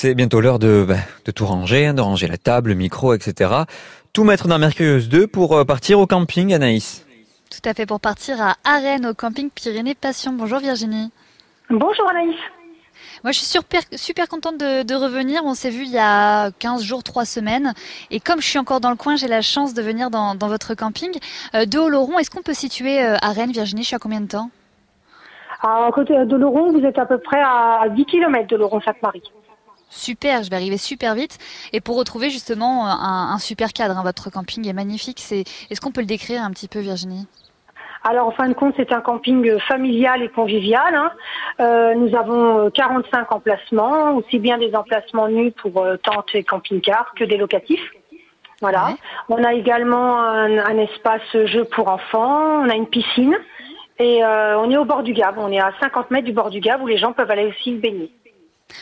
C'est bientôt l'heure de, bah, de tout ranger, hein, de ranger la table, le micro, etc. Tout mettre dans Mercurieuse 2 pour euh, partir au camping, Anaïs. Tout à fait, pour partir à Arène au camping Pyrénées Passion. Bonjour Virginie. Bonjour Anaïs. Moi, je suis super, super contente de, de revenir. On s'est vu il y a 15 jours, 3 semaines. Et comme je suis encore dans le coin, j'ai la chance de venir dans, dans votre camping. Euh, de Oloron, est-ce qu'on peut situer euh, Arène, Virginie Je suis à combien de temps? À côté de Laurent, vous êtes à peu près à 10 km de Laurent-Sainte-Marie. Super, je vais arriver super vite. Et pour retrouver justement un, un super cadre, hein, votre camping est magnifique. C'est, est-ce qu'on peut le décrire un petit peu, Virginie? Alors en fin de compte, c'est un camping familial et convivial. hein. Euh, nous avons euh, 45 emplacements, aussi bien des emplacements nus pour euh, tentes et camping-cars que des locatifs. Voilà. Ouais. On a également un, un espace jeu pour enfants, on a une piscine et euh, on est au bord du Gave. On est à 50 mètres du bord du Gave où les gens peuvent aller aussi baigner.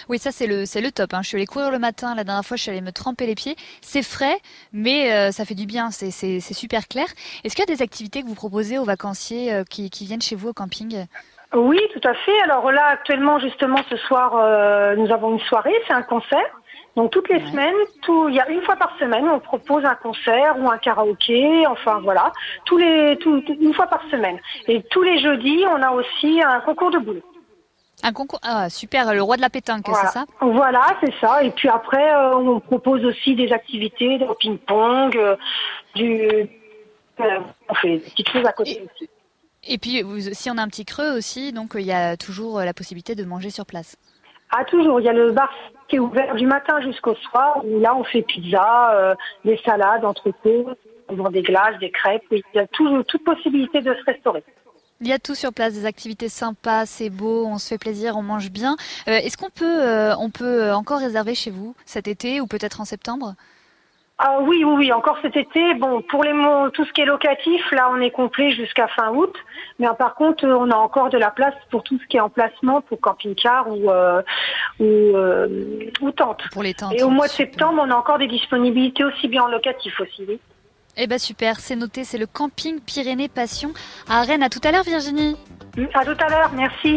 Oui, ça c'est le c'est le top. Hein. Je suis allée courir le matin. La dernière fois, je suis allée me tremper les pieds. C'est frais, mais euh, ça fait du bien. C'est c'est c'est super clair. Est-ce qu'il y a des activités que vous proposez aux vacanciers euh, qui qui viennent chez vous au camping? Oui, tout à fait. Alors là, actuellement, justement, ce soir, euh, nous avons une soirée, c'est un concert. Donc toutes les Ouais. semaines, tout, il y a une fois par semaine, on propose un concert ou un karaoké, enfin voilà, tous les, tout- une fois par semaine. Et tous les jeudis, on a aussi un concours de boules. Un concours Ah super, le roi de la pétanque, Voilà, c'est ça? Voilà, c'est ça. Et puis après, euh, on propose aussi des activités, de ping-pong, euh, du, euh, on fait des petites choses à côté aussi. Et puis vous, si on a un petit creux aussi, donc il y a toujours la possibilité de manger sur place. Ah, toujours. Il y a le bar qui est ouvert du matin jusqu'au soir, où là, on fait pizza, des salades, entrecôtes, bon, des glaces, des crêpes. Il y a toujours toute possibilité de se restaurer. Il y a tout sur place, des activités sympas, c'est beau, on se fait plaisir, on mange bien. Euh, Est-ce qu'on peut, euh, on peut euh, encore réserver chez vous cet été ou peut-être en septembre? Ah oui, oui, oui. Encore cet été, bon, pour les tout ce qui est locatif, là, on est complet jusqu'à fin août. Mais par contre, on a encore de la place pour tout ce qui est emplacement, pour camping-car ou euh, ou, euh, ou tente. pour les tentes Et au mois de septembre, on a encore des disponibilités aussi bien en locatif aussi, oui. Eh ben super, c'est noté, c'est le camping Pyrénées Passion à Rennes. À tout à l'heure Virginie. À tout à l'heure, merci.